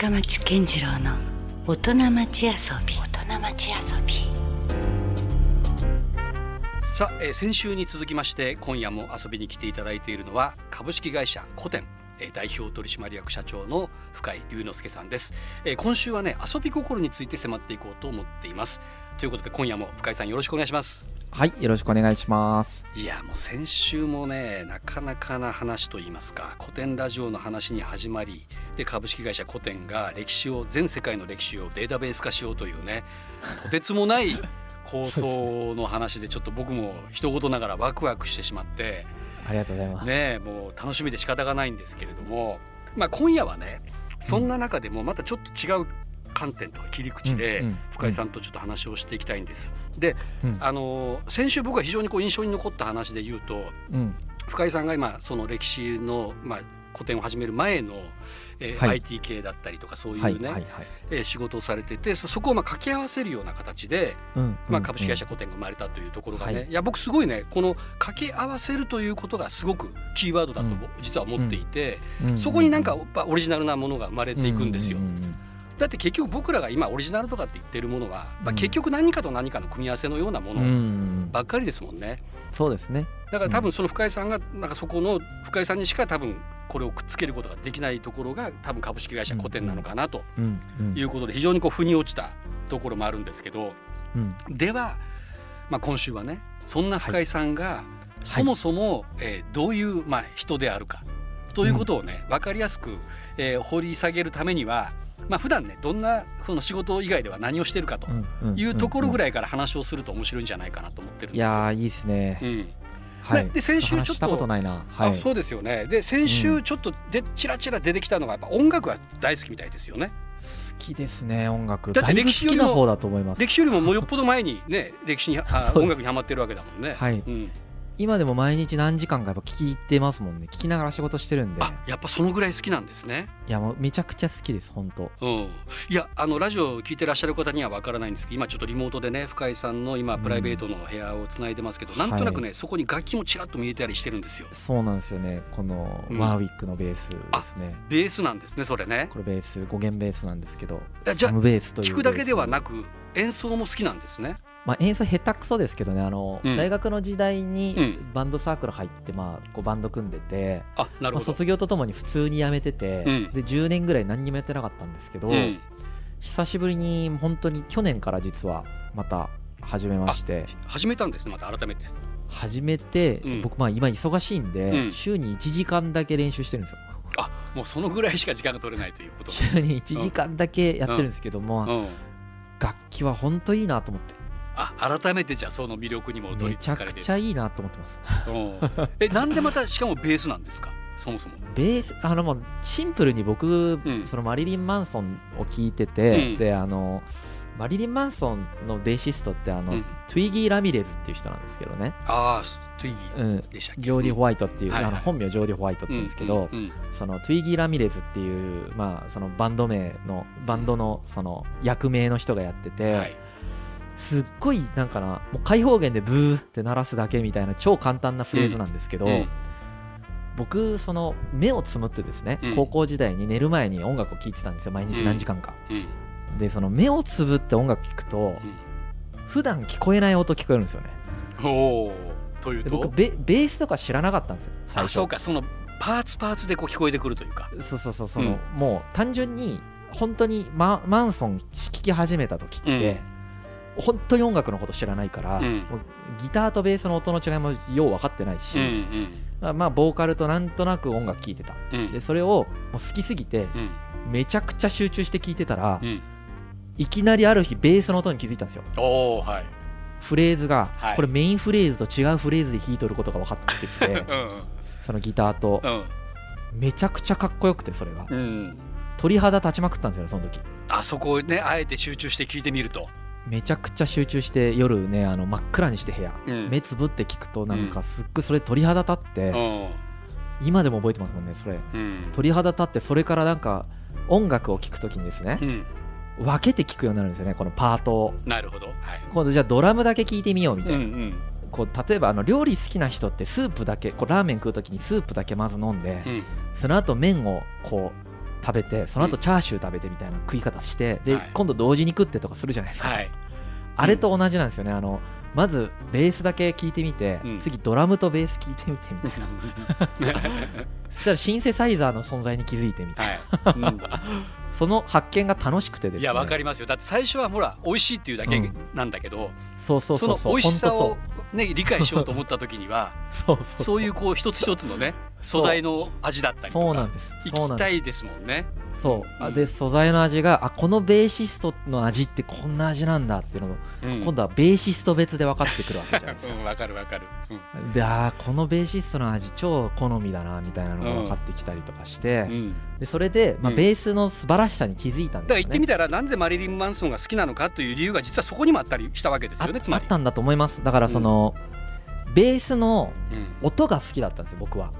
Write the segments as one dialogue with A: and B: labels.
A: 深町健次郎の大人町遊び。大人町遊び。
B: さあ、えー先週に続きまして今夜も遊びに来ていただいているのは株式会社コテンえー代表取締役社長の深井龍之介さんです、えー今週はね遊び心について迫っていこうと思っていますということで今夜も深井さんよろしくお願いします
C: はい、よろしくお願いします。
B: いやもう先週もねなかなかな話といいますか古典ラジオの話に始まりで株式会社古典が歴史を全世界の歴史をデータベース化しようというねとてつもない構想の話でちょっと僕も一言ながらワクワクしてしまって
C: ありがとうございます。
B: ねもう楽しみで仕方がないんですけれども、まあ、今夜はねそんな中でもまたちょっと違う観点とか切り口で深井さんとちょっと話をしていきたいんです。で、
C: うん。
B: あの先週僕が非常にこう印象に残った話で言うと
C: うん、
B: 深井さんが今その歴史の、まあ、古典を始める前の、えー
C: はい。
B: IT 系だったりとかそういう
C: はい、
B: ね、
C: はい、はい。
B: えー仕事をされててそそこをまあ掛け合わせるような形で、
C: うん、
B: まあ、
C: うん
B: 株式会社古典が生まれたというところがね、
C: はい。
B: い、や僕すごいねこの掛け合わせるということがすごくキーワードだと
C: うん。
B: 実は思っていて、
C: うん。
B: そこになんかやっぱオリジナルなものが生まれていくんですよ。
C: ううん
B: だって結局僕らが今オリジナルとかって言ってるものは、まあ、
C: うん
B: 結局何かと何かの組み合わせのようなも
C: うんうん、う
B: の
C: ん
B: ばっかりですもんね。
C: そうですね。
B: だから多分その深井さんがなんかそこの深井さんにしか多分これをくっつけることができないところが多分株式会社古典なのかなと
C: うん、うん、
B: いうことで非常にこう腑に落ちたところもあるんですけど
C: うん、
B: では、まあ、今週はねそんな深井さんがそもそも、えーどういう、まあ、人であるかということをね、分かりやすく、えー掘り下げるためには、まあ普段ねどんなその仕事以外では何をしてるかというところぐ
C: らい。
B: から話をすると面白いんじゃないかなと思ってるん
C: い
B: ですよ。
C: やー、いいですね
B: う。ん
C: はい。
B: で先週ちょっと
C: 話したことないな。はい。
B: あそうですよねで先週ちょっとでちらちら出てきたのがやっぱ音楽が大好きみたいですよね
C: 好きですね、音楽。
B: だって歴史よりも
C: 好きな方だと思います
B: 歴。史よりももうよっぽど前にね歴史にあ 音楽にハマってるわけだもんね、
C: はい
B: うん、
C: 今でも毎日何時間かやっぱ聞いてますもんね。聞きながら仕事してるんで。
B: あやっぱそのぐらい好きなんですね
C: いや、もうめちゃくちゃ好きです、本当。
B: うん、いやあのラジオを聞いてらっしゃる方にはわからないんですけど今ちょっとリモートでね深井さんの今プライベートの部屋をつないでますけど、なんとなくね、そこに楽器もちらっと見えたりしてるんですよ
C: そうなんですよね。この
B: うん
C: ワーウィックのベースですね。
B: ベースなんですねそれね
C: これベース5弦ベースなんですけど
B: あじゃあ
C: サムベースという
B: 聞くだけでは
C: く、
B: なく演奏も好きなんですね
C: まあ、演奏下手くそですけどねあの、
B: うん。
C: 大学の時代
B: う
C: に
B: ん。
C: バンドサークル入って、まあ、こうバンド組んでて、まあ、
B: あなるほど、
C: 卒業とともに普通に辞めてて、
B: うん。
C: で10年ぐらい何にもやってなかったんですけど、
B: うん、
C: 久しぶりに本当に去年から実はまた始めまして。
B: 始めたんですねまた改めて。
C: 始めて、
B: うん。
C: 僕まあ今忙しいんで、
B: うん。
C: 週に1時間だけ練習してるんですよ。
B: あもうそのぐらいしか時間が取れないということ
C: 週に1時間だけやってるんですけども、
B: うん、
C: 楽器は本当いいなと思って
B: あ改めてじゃあその魅力にも取
C: め
B: り
C: ちゃくち
B: つかれてる。
C: ゃいいなと思ってます。
B: うん。えなんでまたしかもベースなんですか？そもそも。
C: ベースあのもうシンプルに僕、
B: うん。
C: そのマリリン・マンソンを聞いてて、
B: うん。
C: であのマリリン・マンソンのベーシストってあの、
B: うん。
C: トゥイギー・ラミレズっていう人なんですけどね、
B: ああトゥイギ
C: うん、
B: ーでしたっけ？
C: ジョーディ・ホワイトっていう、
B: はいはい。
C: あの本名ジョーディ・ホワイトって言うんですけど、
B: うんうん。
C: そのトゥイギー・ラミレズっていう、まあ、そのバンド名のバンドのその役名の人がやってて、
B: はい
C: すっごいなんかなもう開放弦でブーって鳴らすだけみたいな超簡単なフレーズなんですけど、
B: うん。
C: 僕その目をつむってですね、
B: うん。
C: 高校時代に寝る前に音楽を聴いてたんですよ毎日何時間か、
B: うん。
C: でその目をつぶって音楽聴くと、普段聞こえない音聞こえるんですよね。
B: おおという
C: で
B: と
C: 僕ベベースとか知らなかったんですよ最
B: あ
C: 初
B: そうかそのパーツパーツでこう聞こえてくるというか。
C: そうそうそうその、
B: うん。
C: もう単純に本当にママンソン聴き始めた時って、本当に音楽のこと知らないから、
B: うん。
C: ギターとベースの音の違いもよう分かってないし、
B: うん
C: まあまあボーカルとなんとなく音楽聴いてた。
B: うん。うん
C: でそれをもう好きすぎて
B: うん。
C: めちゃくちゃ集中して聴いてたら、
B: うん。
C: いきなりある日ベースの音に気づいたんですよ。
B: はい。
C: フレーズが、
B: はい。
C: これメインフレーズと違うフレーズで弾いとることが分かってきて
B: うん
C: そのギターと。
B: うん。
C: めちゃくちゃかっこよくてそれが。
B: うん。
C: 鳥肌立ちまくったんですよねその時。
B: あそこをねあえて集中して聞いてみると
C: めちゃくちゃ集中して夜ねあの真っ暗にして部屋、
B: うん。
C: 目つぶって聞くとなんかすっごいそれ鳥肌立って、
B: うん。
C: 今でも覚えてますもんねそれ。
B: うん。
C: 鳥肌立ってそれからなんか音楽を聴くときにですね
B: うん。
C: 分けて聴くようになるんですよねこのパートを。
B: なるほど。はい。
C: 今度じゃあドラムだけ聴いてみようみたいな、
B: うんうん。
C: こう例えばあの料理好きな人ってスープだけこうラーメン食うときにスープだけまず飲んで、
B: うん。
C: その後麺をこう食べてその後チャーシュー食べてみたいな食い方してで、
B: はい。
C: 今度同時に食ってとかするじゃないですか、
B: はい。
C: あれと同じなんですよね。あのまずベースだけ聞いてみて、
B: うん。
C: 次ドラムとベース聞いてみてみたいな そしたらシンセサイザーの存在に気づいてみたい。な
B: はい、うん。
C: その発見が楽しくてですね。
B: いやわかりますよ。だって最初はほら美味しいっていうだけ
C: うん。
B: なんだけど、
C: そうそうそうそう。
B: の美味しさをね理解しようと思った時には
C: と そうそうそう。
B: そういうこう一つ一つのね素材の味だったりとか
C: そうなんです。そう
B: 行きたいですもんね。
C: そうあ
B: う。ん。
C: で素材の味があこのベーシストの味ってこんな味なんだっていうのを、
B: うん。
C: 今度はベーシスト別で分かってくるわけじゃないですか。
B: うんわかるわかる。うん。
C: であーこのベーシストの味超好みだなみたいなのが分かってきたりとかして、
B: うん。
C: でそれで、まあ、
B: うん。
C: ベースの素晴らしさに気づいたんですよね。
B: だから言ってみたらなんでマリリン・マンソンが好きなのかという理由が実はそこにもあったりしたわけですよね。
C: ああっ。たんだと思います。だからその、ベースの
B: うん
C: 音が好きだったんですよ僕は。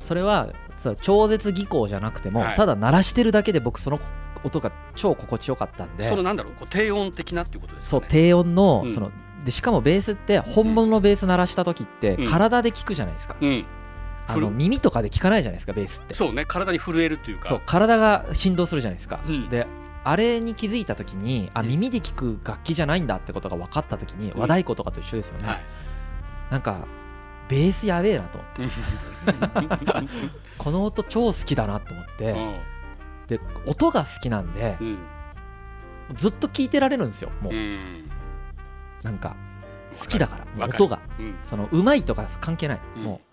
C: それはそう超絶技巧じゃなくても、
B: はい。
C: ただ鳴らしてるだけで僕その音が超心地よかったんで。
B: そのなんだろう？こう低音的なっていうことですかね。
C: そう低音の,、
B: うん。
C: そのでしかもベースって本物のベース鳴らした時って
B: うん。
C: 体で聞くじゃないですか、
B: うん、
C: あの耳とかで聞かないじゃないですかベースって。
B: そうね体に震えるっていうか。
C: そう体が振動するじゃないですか、
B: うん。
C: であれに気づいた時にあ
B: うん。
C: 耳で聞く楽器じゃないんだってことが分かった時に、和太鼓とかと一緒ですよね、
B: はい。
C: なんかベースやべえなと思って。この音超好きだなと思って、
B: うん。
C: で音が好きなんで
B: うん。
C: ずっと聞いてられるんですよもう、
B: うん。
C: なんか好きだから音が。
B: うん。
C: そのうまいとか関係ない、
B: うん。
C: もう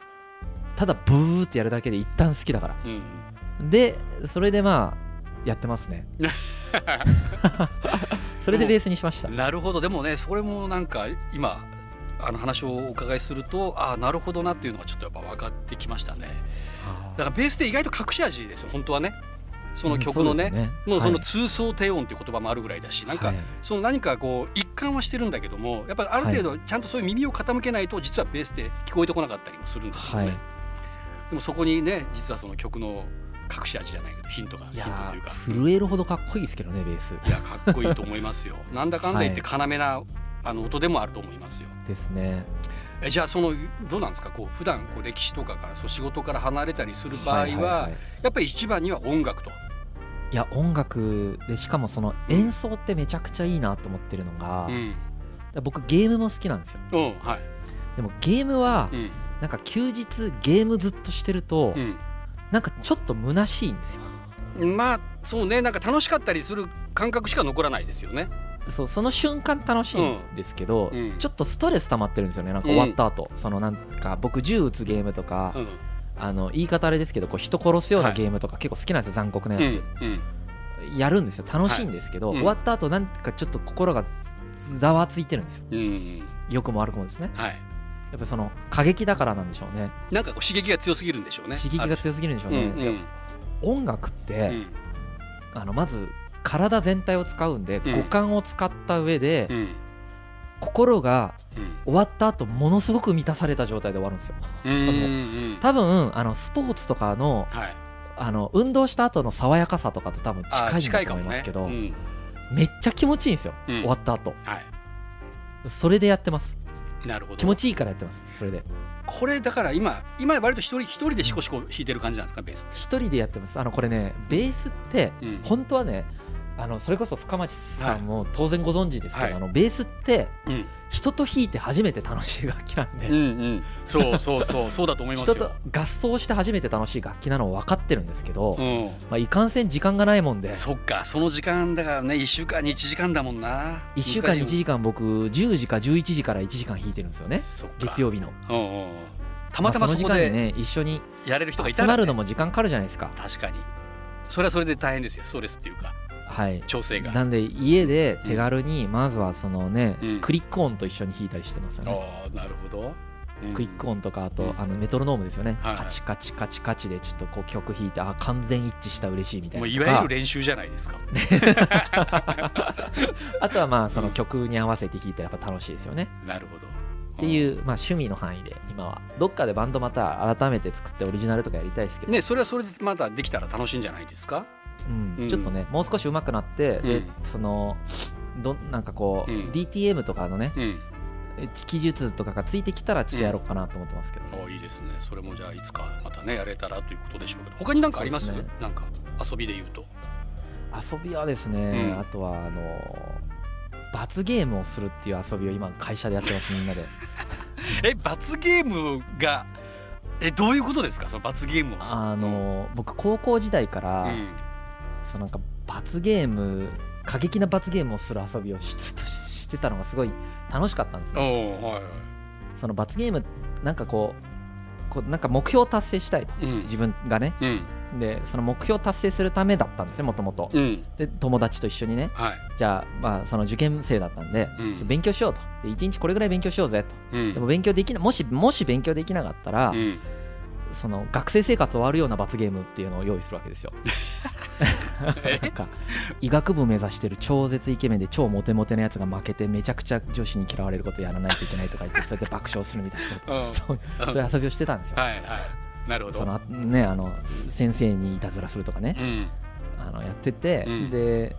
C: ただブーってやるだけで一旦好きだから。
B: うん。
C: でそれでまあやってますね。それでベースにしました。
B: なるほど。でもねそれもなんか今あの話をお伺いするとああなるほどなっていうのがちょっとやっぱ分かってきましたね。だからベースって意外と隠し味ですよ本当はね。その曲のね,、
C: うんそうね。
B: もうその
C: はい
B: 通奏低音っていう言葉もあるぐらいだしなんか、
C: はい。
B: その何かこう一貫はしてるんだけどもやっぱりある程度ちゃんとそういう耳を傾けないと実はベースって聞こえてこなかったりもするんですよね、
C: はい
B: でもそこにね実はその曲の隠し味じゃないけどヒントがヒントというか。
C: ー震えるほどかっこいいですけどねベース。
B: いやかっこいいと思いますよ。なんだかんだ言って要な、あの音でもあると思いますよ。
C: ですね。
B: えじゃあそのどうなんですか？こう普段こう歴史とかからそう仕事から離れたりする場合は,、
C: いいい。
B: やっぱり一番には音楽と。
C: いや音楽でしかもその演奏ってめちゃくちゃいいなと思ってるのが、
B: うん。
C: 僕ゲームも好きなんですよ。
B: うんはい。
C: でもゲームは
B: うん
C: なんか休日ゲームずっとしてると、
B: うん。
C: なんかちょっと虚しいんですよ。
B: まあそうね。なんか楽しかったりする感覚しか残らないですよね。
C: そうその瞬間楽しいんですけど、
B: うん。
C: ちょっとストレス溜まってるんですよね。なんか終わった後、そのなんか僕銃撃つゲームとか、
B: うん。
C: あの言い方あれですけどこう人殺すような
B: はい。
C: ゲームとか結構好きなんですよ残酷な
B: うん
C: やつ、
B: うん。
C: やるんですよ。楽しいんですけど、
B: はい。うん
C: 終わった後なんかちょっと心がざざわついてるんですよ。
B: うん。
C: 良くも悪くもですね。
B: はい
C: やっぱその過激だからなんでしょうね。
B: なんかこう刺激が強すぎるんでしょうね。
C: 刺激が強すぎるんでしょう
B: う
C: ね、
B: んうん
C: 音楽っ
B: う
C: て、
B: ん。
C: あのまず体全体を使うんで、
B: うん。
C: 五感を使った上で、
B: うん。
C: 心が
B: うん。
C: 終わった後ものすごく満たされた状態で終わるんですよ。多分あのスポーツとかの
B: はい。
C: あの運動した後の爽やかさとかと多分
B: あ
C: 近いと思いますけど、
B: うん。
C: めっちゃ気持ちいいんですよ、
B: うん。
C: 終わった後。
B: はい。
C: それでやってます
B: なるほど。
C: 気持ちいいからやってますそれで。
B: これだから今今割と一人一人でシコシコ弾いてる感じなんですかベース。
C: 一人でやってます。あのこれねベースって
B: うん。
C: 本当はねあのそれこそ深町さんも当然ご存知ですけど、
B: はい。
C: あのベースって
B: うん。
C: 人と弾いて初めて楽しい楽器なんで、
B: うんうん。そうそうそう そうだと思いますよ。
C: 人と合奏して初めて楽しい楽器なのは分かってるんですけど、
B: うん。
C: まあ、いかんせん時間がないもんで。
B: そっかその時間だからね1週間に1時間だもんな。
C: 1週間に1
B: 難しい
C: 時間僕10時か11時から1時間弾いてるんですよね。月曜日の。
B: うんうんうん。たまたま
C: あ
B: そこで
C: その時間にね一緒に
B: やれる人がいたら、ね。
C: 集まるのも時間かかるじゃないですか。
B: 確かに。それはそれで大変ですよ。ストレスっていうか
C: はい。
B: 調整が。
C: なんで家で手軽にまずはそのね、
B: うん。
C: クリック音と一緒に弾いたりしてますよね、
B: ああなるほど、うん。
C: クイック音とかあと、
B: うん。
C: あのメトロノームですよね、
B: はいはい。
C: カチカチカチカチでちょっとこう曲弾いてあ完全一致した嬉しいみたい
B: もう
C: ない
B: わゆる練習じゃないですか。
C: あとはまあその曲に合わせて弾いたらやっぱ楽しいですよね、
B: なるほど。
C: っていう、まあ、趣味の範囲で今は。どっかでバンドまた改めて作ってオリジナルとかやりたいですけど、
B: ねそれはそれでまたできたら楽しいんじゃないですか？
C: うん。
B: うん
C: ちょっとねもう少し上手くなって、で
B: うん。
C: そのどなんかこう、
B: うん。
C: DTM とかのね
B: うん。
C: え技術とかがついてきたらちょっとやろうかなと思ってますけど、
B: おいいですね。それもじゃあいつかまたねやれたらということでしょうけど他に何かあります？
C: すね。
B: なんか遊びで言うと。
C: 遊びはですね、
B: うん。
C: あとはあの罰ゲームをするっていう遊びを今会社でやってますみんなで。
B: え罰ゲームがえどういうことですか？その罰ゲームをする
C: あの僕高校時代から、
B: うん
C: そのなんか罰ゲーム過激な罰ゲームをする遊びをしずっとししてたのがすごい楽しかったんです
B: お
C: よ。
B: おはいはい。
C: その罰ゲームなんかこうこうなんか目標を達成したいと
B: うん。
C: 自分がね。
B: うん。
C: でその目標を達成するためだったんですよもともと
B: うん。
C: で友達と一緒にね。
B: はい。
C: じゃあまあその受験生だったんで、
B: うん。
C: 勉強しようと。で1日これぐらい勉強しようぜと。
B: うん。
C: でも勉強できなもしもし勉強できなかったら、
B: うん。
C: その学生生活終わるような罰ゲームっていうのを用意するわけですよ なんか医学部目指してる超絶イケメンで超モテモテのやつが負けてめちゃくちゃ女子に嫌われることやらないといけないとか言って そうやって爆笑するみたいな
B: うん。
C: そうそういう遊びをしてたんですよ、
B: はいはい。なるほど。
C: そのねあの先生にいたずらするとかね、
B: うん。
C: あのやってて、
B: うん。
C: で、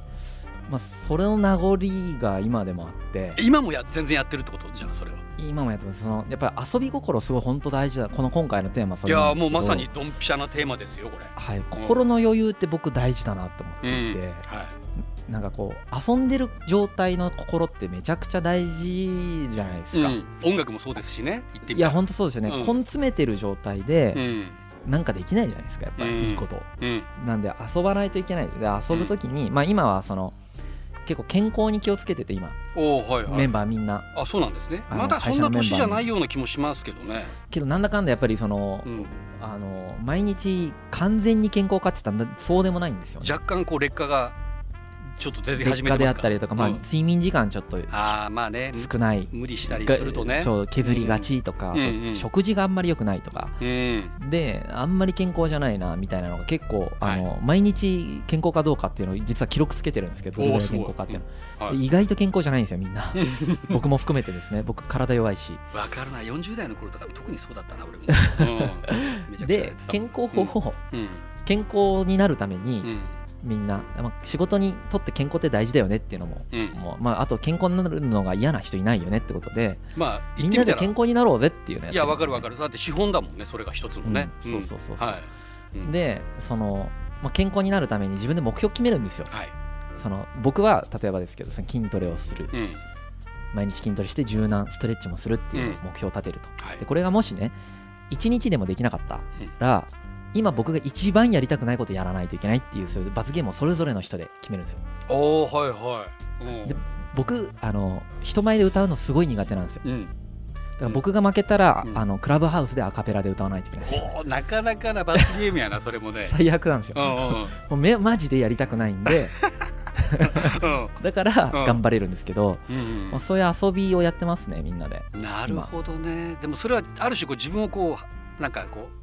C: まあ、それの名残が今でもあって。
B: 今もや全然やってるってことじゃあそれは。
C: 今もやってます。そのやっぱり遊び心すごい本当大事だ。この今回のテーマそ
B: いや
C: れなんですけど。
B: もうまさにドンピシャなテーマですよこれ。
C: はい、心の余裕って僕大事だなと思っていて、
B: はい。
C: なんかこう遊んでる状態の心ってめちゃくちゃ大事じゃないですか、
B: うん。音楽もそうですしね
C: いや本当そうですよね、
B: うん。
C: 根詰めてる状態
B: う
C: で
B: ん。
C: なんかできないじゃないですかやっぱ
B: うん
C: りいいこと。を、
B: うん。
C: なんで遊ばないといけない。で遊ぶ時に、まあ今はその結構健康に気をつけてて今、
B: おおはいはい。
C: メンバーみんな。
B: あそうなんですね。まだそんな年じゃないような気もしますけどね。
C: けどなんだかんだやっぱりその、
B: うん。
C: あの毎日完全に健康かって言ったらそうでもないんですよ、ね、
B: 若干こう劣化がちょっと出て始めてますか？
C: ったりとか、まあ、
B: うん。
C: 睡眠時間ちょっと
B: ああまあね。
C: 少ない。
B: 無理したりするとね。
C: そう削りがちとか、食事があんまり良くないとか。
B: うん。
C: であんまり健康じゃないなみたいなのが結構あの、毎日健康かどうかっていうのを実は記録つけてるんですけどどれぐらい健康かっていうの、
B: はい。
C: 意外と健康じゃないんですよみんな。僕も含めてですね。僕体弱いし。
B: わかるな。40代の頃とか特にそうだったな俺も、
C: で健康法を、
B: うん。
C: 健康になるために、
B: うん
C: みんな、まあ、仕事にとって健康って大事だよねっていうのも,、
B: うん。
C: もうまあ、あと健康になるのが嫌な人いないよねってことで
B: まあ
C: みんなで健康になろうぜっていうのや
B: いやわかるわ
C: る
B: かる。だって資本だもんねそれが一つのね、
C: うんそうそうそうそう。
B: は
C: でその、まあ、健康になるために自分で目標決めるんですよ。
B: はい。
C: その僕は例えばですけどその筋トレをする。
B: うん。
C: 毎日筋トレして柔軟ストレッチもするっていう
B: うん。
C: 目標を立てると、
B: はい。
C: でこれがもしね1日でもできなかったら、今僕が一番やりたくないことやらないといけないっていうそういう罰ゲームをそれぞれの人で決めるんですよ。
B: おおはいはい、うん。
C: で僕あの人前で歌うのすごい苦手なんですよ。
B: うん、
C: だから僕が負けたら、
B: うん。
C: あのクラブハウスでアカペラで歌わないといけないです
B: おーなかなかな罰ゲームやな それもね。
C: 最悪なんですよ。
B: うんうん
C: もうめマジでやりたくないんで。
B: うん
C: だから
B: うん。
C: 頑張れるんですけど、
B: うん
C: まあ、そういう遊びをやってますねみんなで。
B: うんなるほどね。でもそれはある種こう自分をこうなんかこう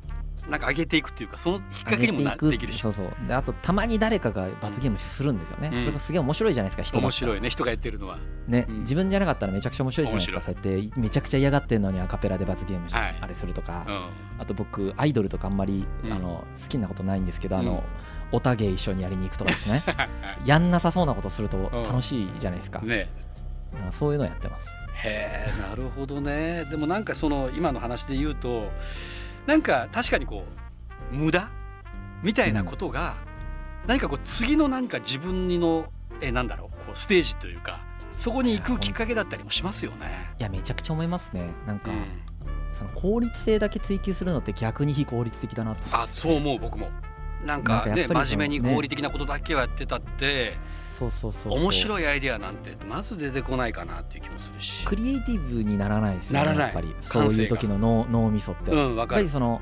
B: なんか上げていくっていうかそのきっかけにもな
C: 上げていく
B: できるし。
C: そうそう。であとたまに誰かが罰ゲームするんですよね、
B: うん。
C: それがすげえ面白いじゃないですか人だ
B: 面白いね人がやってるのは。
C: ね、
B: うん。
C: 自分じゃなかったらめちゃくちゃ面白いじゃないですか。そうやってめちゃくちゃ嫌がってんのにアカペラで罰ゲームして、
B: はい。
C: あれするとか、
B: うん。
C: あと僕アイドルとかあんまり、
B: うん。
C: あの好きなことないんですけど、あ
B: うん。
C: のオタ芸一緒にやりに行くとかですね。やんなさそうなことすると
B: ん
C: 楽しいじゃないですか、
B: ね。
C: そういうのやってます。
B: へえなるほどね。でもなんかその今の話で言うとなんか確かにこう無駄みたいなことが、何かこう次の何か自分のえなんだろうこうステージというかそこに行くきっかけだったりもしますよね。
C: いやめちゃくちゃ思いますねなんか、
B: うん
C: その効率性だけ追求するのって逆に非効率的だなと
B: あそう思う僕も。なんかね真面目に
C: ね
B: 合理的なことだけをやってたって、
C: そうそうそう
B: 面
C: い
B: 白いアイデアなんてまず出てこないかなっていう気もするし。
C: クリエイティブにならないですよね
B: ならない。
C: やっぱり。そういう時の脳脳みそって、やっ
B: うんわかる。
C: ぱりその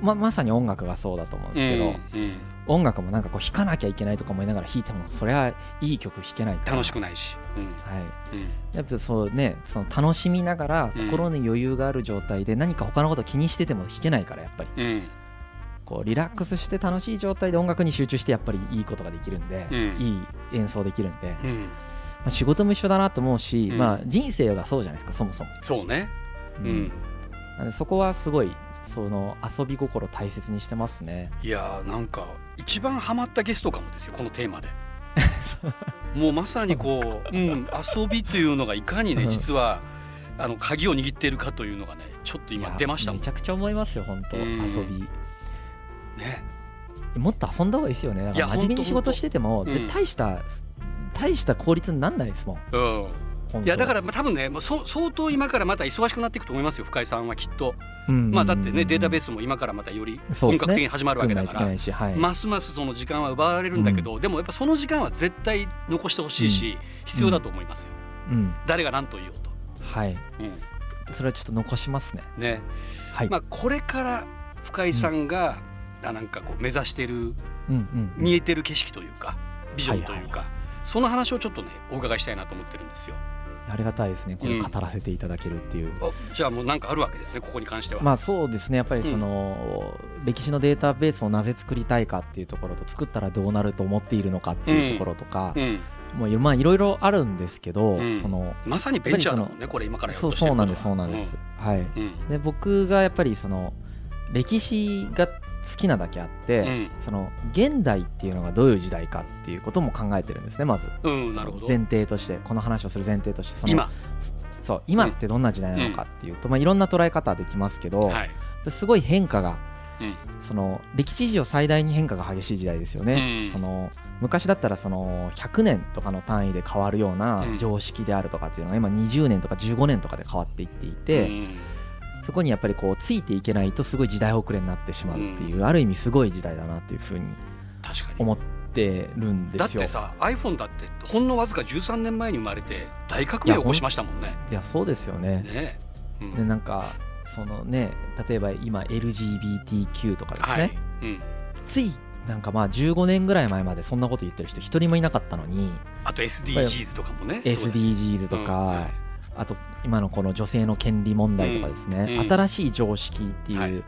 C: ままさに音楽がそうだと思うんですけど、
B: うんうん。
C: 音楽もなんかこう弾かなきゃいけないとか思いながら弾いてもそれはいい曲弾けないから。
B: 楽しくないし。うん。
C: はい。
B: うん。
C: やっぱそうねその楽しみながら
B: うん。
C: 心に余裕がある状態で何か他のこと気にしてても弾けないからやっぱり。
B: うん
C: こうリラックスして楽しい状態で音楽に集中してやっぱりいいことができるんで、
B: うん。
C: いい演奏できるんで、ま
B: うん。
C: あ、仕事も一緒だなと思うし、
B: うん。
C: まあ人生がそうじゃないですかそもそも、
B: そうね。
C: う
B: うん。
C: そこはすごいその遊び心大切にしてますね。
B: いやーなんか一番ハマったゲストかもですよこのテーマで。もうまさにこう、うん、遊びというのがいかにね
C: うん。
B: 実はあの鍵を握っているかというのがねちょっと今出ました
C: めちゃくちゃ思いますよ本当
B: うん。
C: 遊び
B: ね。
C: もっと遊んだ方がいいですよね。真面目に仕事してても絶対した大した効率になんないですもん。
B: うん。いやだからまあ多分ねもうそ相当今からまた忙しくなっていくと思いますよ深井さんはきっと。
C: うん。
B: まあだってねデータベー
C: ス
B: スも今からまたより本格的に始まるわけだから。
C: 作んないといけないしはい。
B: ますますその時間は奪われるんだけど、でもやっぱその時間は絶対残してほしいし、必要だと思いますよ、
C: うん。
B: 誰が何と言おうと、
C: はい。
B: うん。
C: それはちょっと残しますね。
B: ね。
C: はい。
B: まあ、これから深井さんが、あなんかこう目指してる
C: うんうん
B: 見えてる景色というかビジョンというか、
C: はい
B: その話をちょっとねお伺いしたいなと思ってるんですよ。
C: ありがたいですねこれ語らせていただけるっていう、
B: おじゃあもうなんかあるわけですねここに関しては。
C: まあそうですねやっぱりその、歴史のデータベースをなぜ作りたいかっていうところと作ったらどうなると思っているのかっていうところとか、
B: うん、
C: もういろまあいろいろあるんですけど、
B: うん。
C: その
B: まさにベンチャーだもんねこれ今から
C: そうなんですそうなんです、はい。
B: うんうん。
C: で僕がやっぱりその歴史が好きなだけあって、
B: うん。
C: その現代っていうのがどういう時代かっていうことも考えてるんですねまず。
B: うん、
C: 前提としてこの話をする前提としてその
B: 今、
C: そう今ってどんな時代なのかっていうと、まあ、いろんな捉え方できますけど、
B: はい。
C: すごい変化が
B: うん。
C: その歴史上最大に変化が激しい時代ですよね、
B: うん。
C: その昔だったらその100年とかの単位で変わるような
B: うん。
C: 常識であるとかっていうのが今20年とか15年とかで変わっていっていて、
B: うん
C: そこにやっぱりこうついていけないとすごい時代遅れになってしまうっていう、ある意味すごい時代だなっていうふうに
B: 確かに。
C: 思ってるんですよ。
B: だって。さ iPhone だってほんのわずか13年前に生まれて大革命を起こしましたもんね。
C: いやそうですよね。
B: ね。うん。
C: でなんかそのね例えば今 LGBTQ とかですね、
B: はい。うん、
C: ついなんかまあ15年ぐらい前までそんなこと言ってる人一人もいなかったのに。
B: あと SDGs とかもね。
C: SDGs と
B: うん
C: か、
B: はい
C: あと今のこの女性の権利問題とかですね、
B: うん。うん。
C: 新しい常識って
B: はい。いう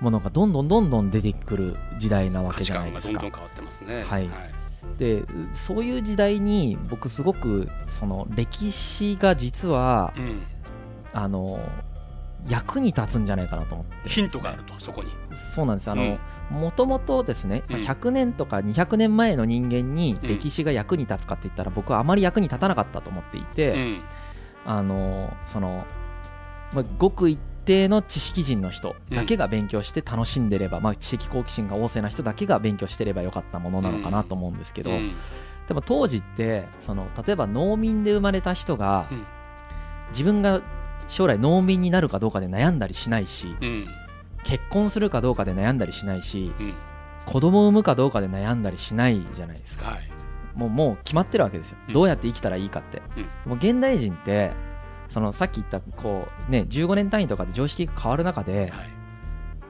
C: ものがどんどんどんどん出てくる時代なわけじゃないですか。
B: どんどん変わってますね。
C: はい。でそういう時代に僕すごくその歴史が実は
B: うん、
C: あの役に立つんじゃないかなと思って。ね
B: ヒントがあるとそこに。
C: そうなんです。あの、もともとですね、まあ
B: うん。
C: 100年とか200年前の人間に
B: うん。
C: 歴史が役に立つかって言ったら僕はあまり役に立たなかったと思っていて、
B: うん
C: あのその、まあ、ごく一定の知識人の人だけが勉強して楽しんでれば、まあ、知的好奇心が旺盛な人だけが勉強してればよかったものなのかなと思うんですけど、
B: うん。
C: でも当時ってその例えば農民で生まれた人が、
B: うん。
C: 自分が将来農民になるかどうかで悩んだりしないし
B: うん。
C: 結婚するかどうかで悩んだりしないし
B: うん。
C: 子供を産むかどうかで悩んだりしないじゃないですか。
B: はい
C: もうもう決まってるわけですよ、
B: うん。
C: どうやって生きたらいいかって、もう現代人ってそのさっき言ったこうね15年単位とかで常識が変わる中で
B: はい。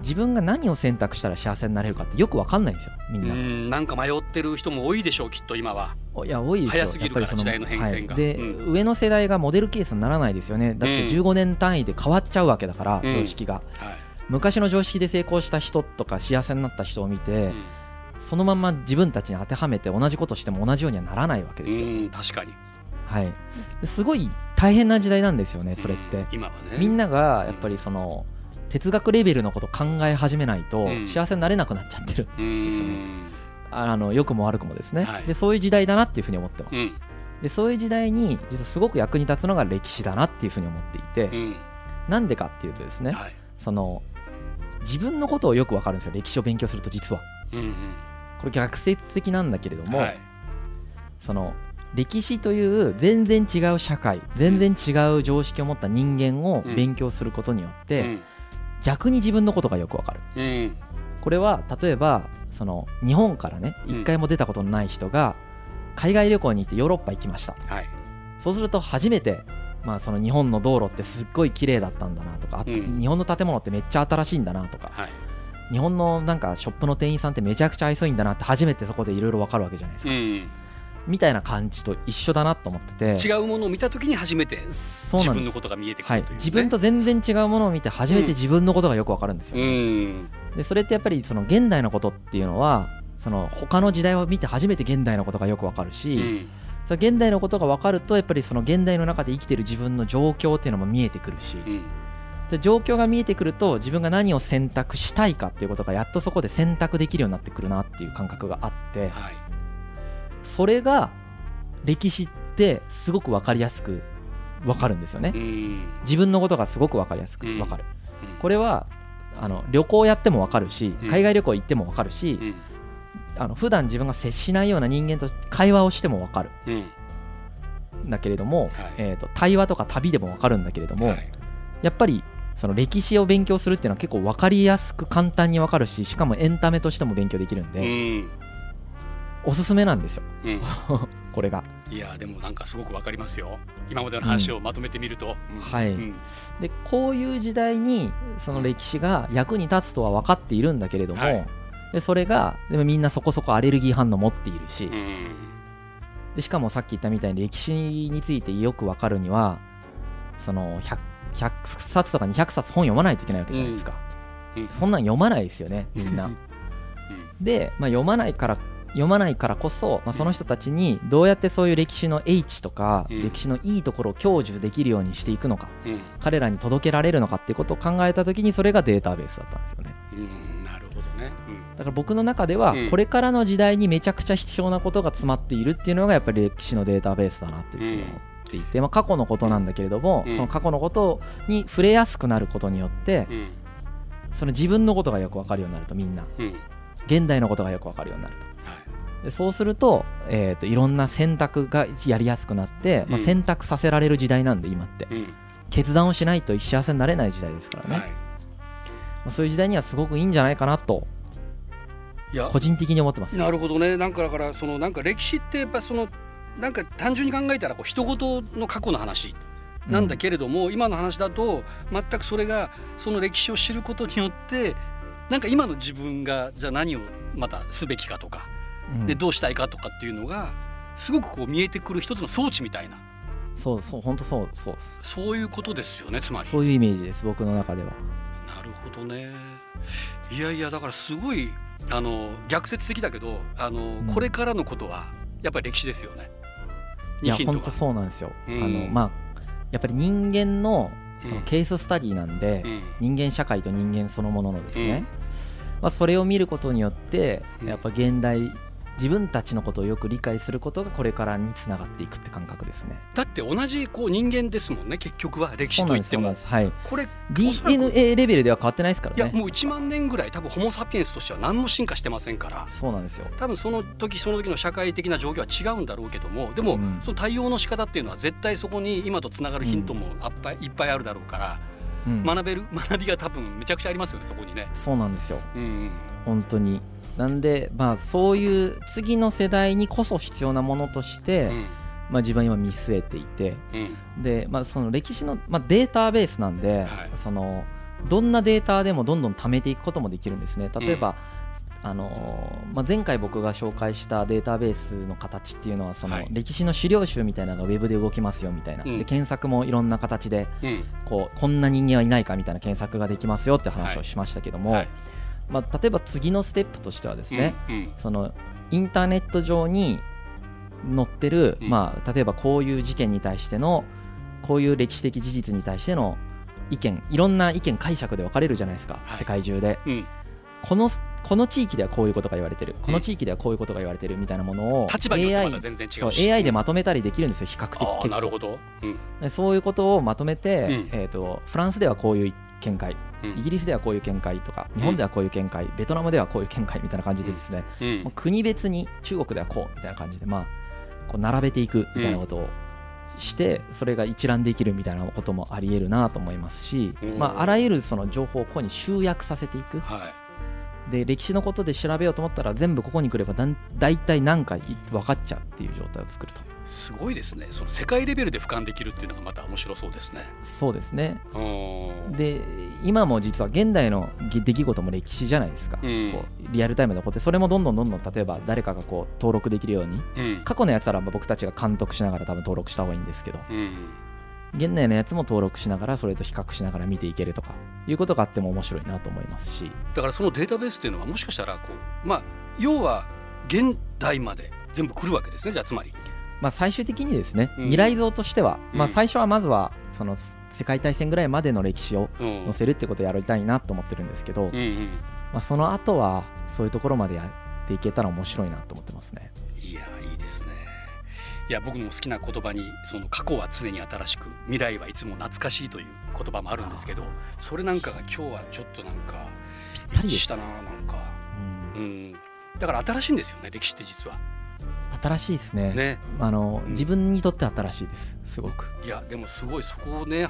C: 自分が何を選択したら幸せになれるかってよく分かんないんですよみんな、
B: うんなんか迷ってる人も多いでしょうきっと今は。
C: おいや多いですよ。
B: 早すぎるから時代の変遷が。
C: はい。で、
B: う
C: 上の世代がモデルケースにならないですよね。だって
B: うん。
C: 15年単位で変わっちゃうわけだから、
B: うん。
C: 常識が。
B: はい。
C: 昔の常識で成功した人とか幸せになった人を見て、
B: うん
C: そのまんま自分たちに当てはめて同じことしても同じようにはならないわけですよ、
B: うん確かに。
C: はい。ですごい大変な時代なんですよねそれって、
B: うん今はね。
C: みんながやっぱりその哲学レベルのこと考え始めないと
B: うん。
C: 幸せになれなくなっちゃってる、
B: うん。
C: ですよあの良くも悪くもですね、
B: はい。
C: でそういう時代だなっていうふうに思ってます、
B: うん。
C: でそういう時代に実はすごく役に立つのが歴史だなっていうふうに思っていて、
B: うん。
C: なんでかっていうとですね、
B: はい。
C: その自分のことをよくわかるんですよ。歴史を勉強すると実は。
B: うん
C: これ逆説的なんだけれども、
B: うんはい。
C: その歴史という全然違う社会全然違う常識を持った人間を勉強することによって、
B: うん。
C: 逆に自分のことがよくわかる。
B: うん。
C: これは例えばその日本からね
B: うん。
C: 一回も出たことのない人が海外旅行に行ってヨーロッパ行きました。
B: はい。
C: そうすると初めてまあその日本の道路ってすっごい綺麗だったんだなとかあと
B: うん。
C: 日本の建物ってめっちゃ新しいんだなとか
B: はい。
C: 日本のなんかショップの店員さんってめちゃくちゃ愛想いいんだなって初めてそこでいろいろわかるわけじゃないですか。
B: うん。
C: みたいな感じと一緒だなと思ってて。
B: 違うものを見た時に初めて自分のことが見えてく
C: はい
B: るというね。
C: 自分と全然違うものを見て初めて自分のことがよくわかるんですよ、
B: うん。
C: でそれってやっぱりその現代のことっていうのはその他の時代を見て初めて現代のことがよくわかる
B: う
C: し、
B: ん
C: その現代のことが分かるとやっぱりその現代の中で生きてる自分の状況っていうのも見えてくるし、
B: うん。
C: で状況が見えてくると自分が何を選択したいかっていうことがやっとそこで選択できるようになってくるなっていう感覚があって。
B: はい。
C: それが歴史ってすごく分かりやすく分かるんですよね。
B: うん。
C: 自分のことがすごく分かりやすく
B: うん。
C: 分かる、
B: うん。
C: これはあの旅行やっても分かるし
B: うん。
C: 海外旅行行っても分かるし、
B: うん
C: あの普段自分が接しないような人間と会話をしても分かる。
B: うん。
C: んだけれども、
B: はい。
C: えー、と対話とか旅でも分かるんだけれども、
B: はい。
C: やっぱりその歴史を勉強するっていうのは結構分かりやすく簡単に分かるししかもエンタメとしても勉強できるん
B: う
C: で、
B: ん。
C: おすすめなんですよ。
B: うん。
C: これが。
B: いやでもなんかすごくわかりますよ。今までの話をまとめてみると、うん。
C: はい。
B: うん。
C: でこういう時代にその歴史が役に立つとは分かっているんだけれども、
B: はい
C: でそれがでもみんなそこそこアレルギー反応持っているし、
B: うん。
C: でしかもさっき言ったみたいに歴史についてよく分かるにはその 100, 100冊とか200冊本読まないといけないわけじゃないですか、
B: うん。
C: そんなん読まないですよねみんな。
B: うん。
C: で、まあ、読まないから読まないからこそ、まあ、その人たちにどうやってそういう歴史の H とか、
B: うん。
C: 歴史のいいところを享受できるようにしていくのか
B: うん。
C: 彼らに届けられるのかっていうことを考えた時にそれがデータベースだったんですよね。
B: うんなるね、
C: だから僕の中では
B: うん。
C: これからの時代にめちゃくちゃ必要なことが詰まっているっていうのがやっぱり歴史のデータベースだなっていうふうに思っていて、まあ、過去のことなんだけれども、
B: うん。
C: その過去のことに触れやすくなることによってその自分のことがよくわかるようになるとみんな。
B: うん。
C: 現代のことがよくわかるようになると。
B: はい。
C: でそうすると,、えー、といろんな選択がやりやすくなって、まあ、
B: うん
C: 選択させられる時代なんで今って。
B: うん。
C: 決断をしないと幸せになれない時代ですからね、そういう時代にはすごくいいんじゃないかなと
B: いや。
C: 個人的に思ってます。
B: なるほどね。なんかだからそのなんか歴史ってやっぱそのなんか単純に考えたらこう人事の過去の話なんだけれども、今の話だと全くそれがその歴史を知ることによってなんか今の自分がじゃあ何をまたすべきかとか、
C: うん。
B: でどうしたいかとかっていうのがすごくこう見えてくる一つの装置みたいな。
C: そうそう本当そうそう
B: そういうことですよねつまり。
C: そういうイメージです僕の中では。
B: なるほどね。いやいやだからすごいあの逆説的だけどあの、
C: ん。
B: これからのことはやっぱり歴史ですよね。
C: いや本当そうなんですよ、
B: うん。
C: あのまあやっぱり人間のその
B: うん
C: ケーススタディなんで、
B: うん。
C: 人間社会と人間そのもののですね、まあ、それを見ることによって
B: うん。
C: やっぱ現代自分たちのことをよく理解することがこれからにつながっていくって感覚ですね。
B: だって同じこう人間ですもんね結局は歴史といっても。
C: はい。
B: これ
C: DNA レベルでは変わってないですからね。
B: いやもう1万年ぐらい多分ホモ・サピエンスとしては何も進化してませんから。
C: そうなんですよ。
B: 多分その時その時の社会的な状況は違うんだろうけどもでも、
C: うん。
B: その対応の仕方っていうのは絶対そこに今とつながるヒントもあっぱいいっぱいあるだろうから、
C: うん。
B: 学べる学びが多分めちゃくちゃありますよねそこにね。
C: そうなんですよ。
B: うんうん。
C: 本当になんでまあそういう次の世代にこそ必要なものとして、
B: うん。
C: まあ、自分は今見据えていて
B: うん。
C: で、まあ、その歴史の、まあ、データベースなんで、
B: はい。
C: そのどんなデータでもどんどん貯めていくこともできるんですね。例えば、あのーまあ、前回僕が紹介したデータベースの形っていうのはその
B: はい。
C: 歴史の資料集みたいなのがウェブで動きますよみたいな、
B: うん。
C: で検索もいろんな形で
B: うん。
C: こうこんな人間はいないかみたいな検索ができますよって話をしましたけども、
B: はい
C: まあ、例えば次のステップとしてはですね、
B: うん
C: そのインターネット上に載ってる、
B: うん。
C: まあ、例えばこういう事件に対してのこういう歴史的事実に対しての意見いろんな意見解釈で分かれるじゃないですか、
B: はい。
C: 世界中で。
B: うん。
C: このこの地域ではこういうことが言われてる。この地域ではこういうことが言われてるみたいなものを AI そう AI でまとめたりできるんですよ比較的。
B: なるほど、
C: そういうことをまとめて、
B: うん。
C: えー、とフランスではこういう見解。
B: うん。
C: イギリスではこういう見解とか日本ではこういう見解、ベトナムではこういう見解みたいな感じでですね、
B: うん。
C: 国別に中国ではこうみたいな感じでまあこう並べていくみたいなことをして、それが一覧できるみたいなこともありえるなと思いますし、
B: うん。
C: まあ、あらゆるその情報をここに集約させていく。
B: はい。
C: で歴史のことで調べようと思ったら全部ここに来ればだん大体何か分かっちゃうっていう状態を作ると
B: すごいですね。その世界レベルで俯瞰できるっていうのがまた面白そうですね。
C: そうですね。
B: うん。
C: で今も実は現代の出来事も歴史じゃないですか、
B: うん。
C: こうリアルタイムで起こってそれもどんどんどんどん例えば誰かがこう登録できるように
B: うん。
C: 過去のやつらは僕たちが監督しながら多分登録した方がいいんですけど
B: うん。
C: 現代のやつも登録しながらそれと比較しながら見ていけるとかいうことがあっても面白いなと思いますし。
B: だからそのデータベースっていうのはもしかしたらこうまあ要は現代まで全部来るわけですね。じゃあつまり
C: まあ最終的にですね
B: うん。
C: 未来像としてはまあ
B: うん
C: 最初はまずはその世界大戦ぐらいまでの歴史を
B: うん。
C: 載せるってことをやりたいなと思ってるんですけどまあその後はそういうところまでやっていけたら面白いなと思ってますね。
B: いやいいですね。いや僕の好きな言葉にその過去は常に新しく未来はいつも懐かしいという言葉もあるんですけどそれなんかが今日はちょっとなんか
C: ぴったり
B: したななんか、
C: うん。
B: うん、だから新しいんですよね歴史って実は
C: 新しいですね。
B: ね。
C: あの、
B: うん。
C: 自分にとって新しいです。すごく。
B: いやでもすごいそこをね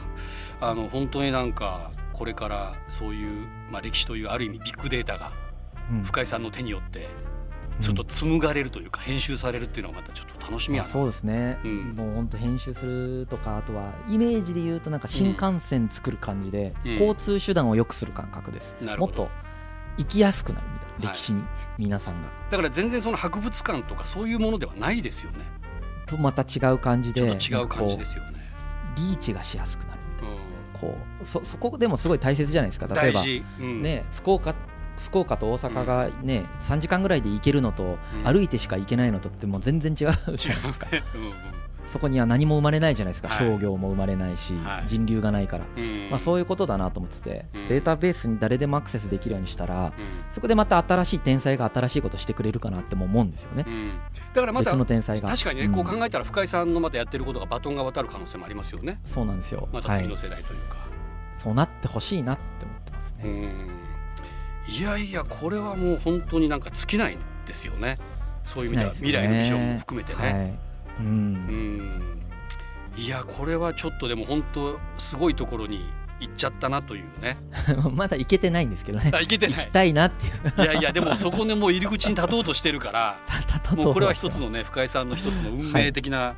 B: あの本当になんかこれからそういう、まあ、歴史というある意味ビッグデータが
C: うん。
B: 深井さんの手によってちょっと紡がれるというか編集されるっていうのがまたちょっと楽しみやな、
C: まあそうですね、
B: うん。
C: もう本当編集するとかあとはイメージで言うとなんか新幹線作る感じで、
B: うん。
C: 交通手段を良くする感覚です、
B: なるほど。
C: もっと生きやすくなるみたいな、
B: はい。
C: 歴史に皆さんが。
B: だから全然その博物館とかそういうものではないですよね。
C: とまた違う感じで
B: 違う感じですよね、
C: リーチがしやすくなる。
B: う
C: こうそそこでもすごい大切じゃないですか。
B: ん、
C: 例えば
B: うん、
C: ね福岡福岡と大阪がね、3時間ぐらいで行けるのと、
B: うん。
C: 歩いてしか行けないのとってもう全然違うじゃないですか。
B: うん
C: そこには何も生まれないじゃないですか、
B: はい。
C: 商業も生まれないし、
B: はい。
C: 人流がないから、
B: うん。
C: まあ、そういうことだなと思ってて、
B: うん。
C: データベースに誰でもアクセスできるようにしたら
B: うん。
C: そこでまた新しい天才が新しいことしてくれるかなっても思うんですよね、
B: うん。だからまた
C: 別の天才が。
B: 確かにね、
C: うん。
B: こう考えたら深井さんのまたやってることがバトンが渡る可能性もありますよね。
C: そうなんですよ、
B: また次の世代というか、
C: そうなってほしいなって思ってますね、
B: うん。いやいやこれはもう本当になんか尽きないですよね。そういう意味では未来のビジョンも含めてね、
C: はい、う
B: うん。んいやこれはちょっとでも本当すごいところに行っちゃったなというね。
C: まだ行けてないんですけどね。
B: あ行けてない。
C: 行きたいなっていう。
B: いやいやでもそこでもう入り口に立とうとしてるからもうこれは一つのね深井さんの一つの運命的な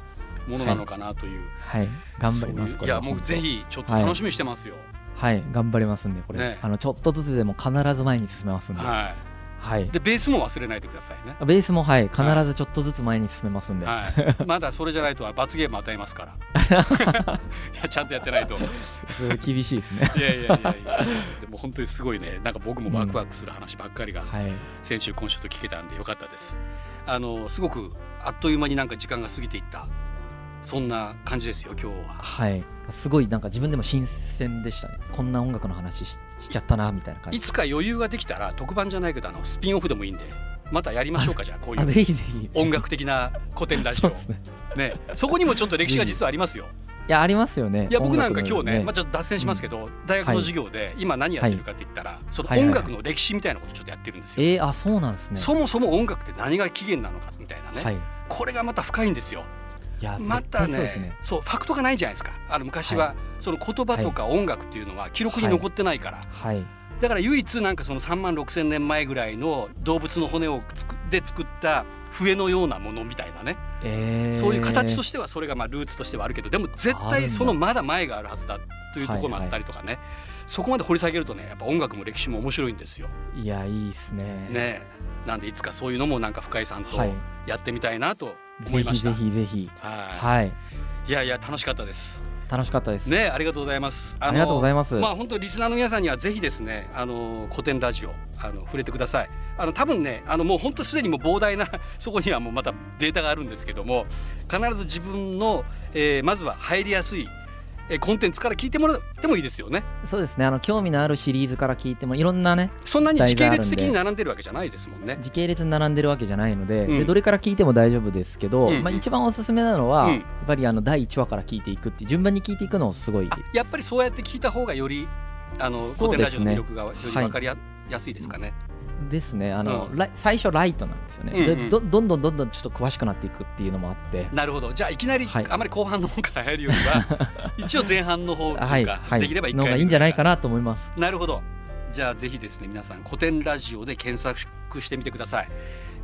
B: ものなのかなという、
C: はい。頑張ります
B: いういやもうぜひちょっと楽しみにしてますよ、
C: はい。頑張りますんでこれ、
B: ね。
C: あのちょっとずつでも必ず前に進めますんで、はい
B: はい、でベースも忘れないでくださいね。
C: ベースもはい。必ずちょっとずつ前に進めますんで、
B: はい、まだそれじゃないと罰ゲーム与えますから。いやちゃんとやってないと。
C: 厳しいですね。
B: やいやいやいや。でも本当にすごいね。なんか僕もワクワクする話ばっかりが
C: はい。
B: 先週今週と聞けたんでよかったです。あのすごくあっという間になんか時間が過ぎていったそんな感じですよ今日は。
C: はい。すごいなんか自分でも新鮮でしたね。こんな音楽の話ししちゃったなみたいな感じ。
B: いつか余裕ができたら特番じゃないけどあのスピンオフでもいいんで。またやりましょうかじゃあこういう
C: あぜひぜひ。
B: 音楽的な古典ラジオ。
C: そうですね。
B: ね。そこにもちょっと歴史が 実はありますよ。
C: いやありますよね。
B: いや僕なんか今日ね、まあ、ちょっと脱線しますけど、大学の授業で今何やってるかって言ったら、その音楽の歴史みたいなことちょっとやってるんですよ。
C: えー、あそうなんですね。
B: そもそも音楽って何が起源なのかみたいなね、
C: はい。
B: これがまた深いんですよ。またね
C: そうね。
B: ファクトがないじゃないですか。あの昔は、その言葉とか音楽っていうのは記録に残ってないから、
C: はい。
B: だから唯一なんかその3万6千年前ぐらいの動物の骨をつくで作った笛のようなものみたいなね、
C: えー、
B: そういう形としてはそれがまあルーツとしてはあるけどでも絶対そのまだ前があるはずだというところもあったりとかね、そこまで掘り下げるとねやっぱ音楽も歴史も面白いんですよ。
C: いやいいですね。
B: ね。なんでいつかそういうのもなんか深井さんと
C: はい。
B: やってみたいなと思
C: ぜひ
B: いました。
C: ぜひぜひ
B: はい
C: はい
B: いやいや楽しかったです。
C: 楽しかったです
B: ねありがとうございます。
C: ありがとうございます
B: まあ本当リスナーの皆さんにはぜひですねあの古典ラジオあの触れてください。あの多分ねあのもう本当すでにもう膨大な そこにはもうまたデータがあるんですけども必ず自分の、えーまずは入りやすい、えーコンテンツから聞いてもらってもいいですよね。
C: そうですね。あの興味のあるシリーズから聞いてもいろんなね
B: そんなに時系列的に並んでるわけじゃないですもんね。
C: 時系列に並んでるわけじゃないので,、
B: うん。
C: でどれから聞いても大丈夫ですけど、
B: うん。うん
C: まあ、一番おすすめなのは、
B: うん。
C: やっぱりあの第1話から聞いていくって順番に聞いていくのをすごい。
B: あやっぱりそうやって聞いた方がよりあの古典ラジオの魅力がより分かりや,、やすいですかね。
C: ですね。あの、
B: うん。
C: 最初ライトなんですよね、
B: うんうん。
C: でどどんどんどんどんちょっと詳しくなっていくっていうのもあって。
B: なるほど。じゃあいきなり、
C: はい。
B: あまり後半の方から入るよりは 一応前半の方というか、
C: はい。はい。
B: できれば一
C: の
B: 回
C: がいいんじゃないか
B: な
C: なと思います。
B: なるほど。じゃあぜひですね皆さん古典ラジオで検索してみてください、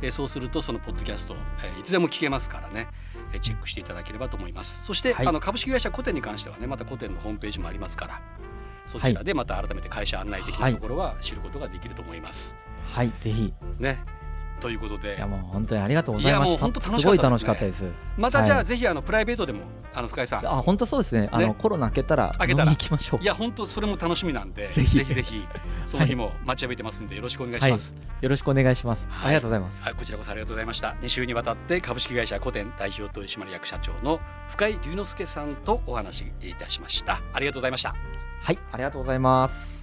B: えーそうするとそのポッドキャスト、えーいつでも聞けますからね、えーチェックしていただければと思います。そして、
C: はい。
B: あの株式会社古典に関してはねまた古典のホームページもありますから。そちらでまた改めて会社案内的なところは知ることができると思います、
C: はいぜひ。
B: ね。ということで。
C: いやもう本当にありがとうございま
B: もう本当楽し
C: すごい楽しかったです。
B: またじゃあ、
C: はい。
B: ぜひあのプライベートでもあの深井さん。
C: あ本当そうですね。あの
B: ね。
C: コロナ明けたら
B: 明けたら。
C: 行きましょう。
B: いや本当それも楽しみなんで
C: ぜひ。
B: ぜひぜひその日も待ちわびてますんでよろしくお願いします、
C: よろしくお願いします、
B: はい。
C: ありがとうございます。
B: はい、こちらこそありがとうございました。2週にわたって株式会社古典代表取締役社長の深井龍之介さんとお話しいたしました。ありがとうございました。
C: はいありがとうございます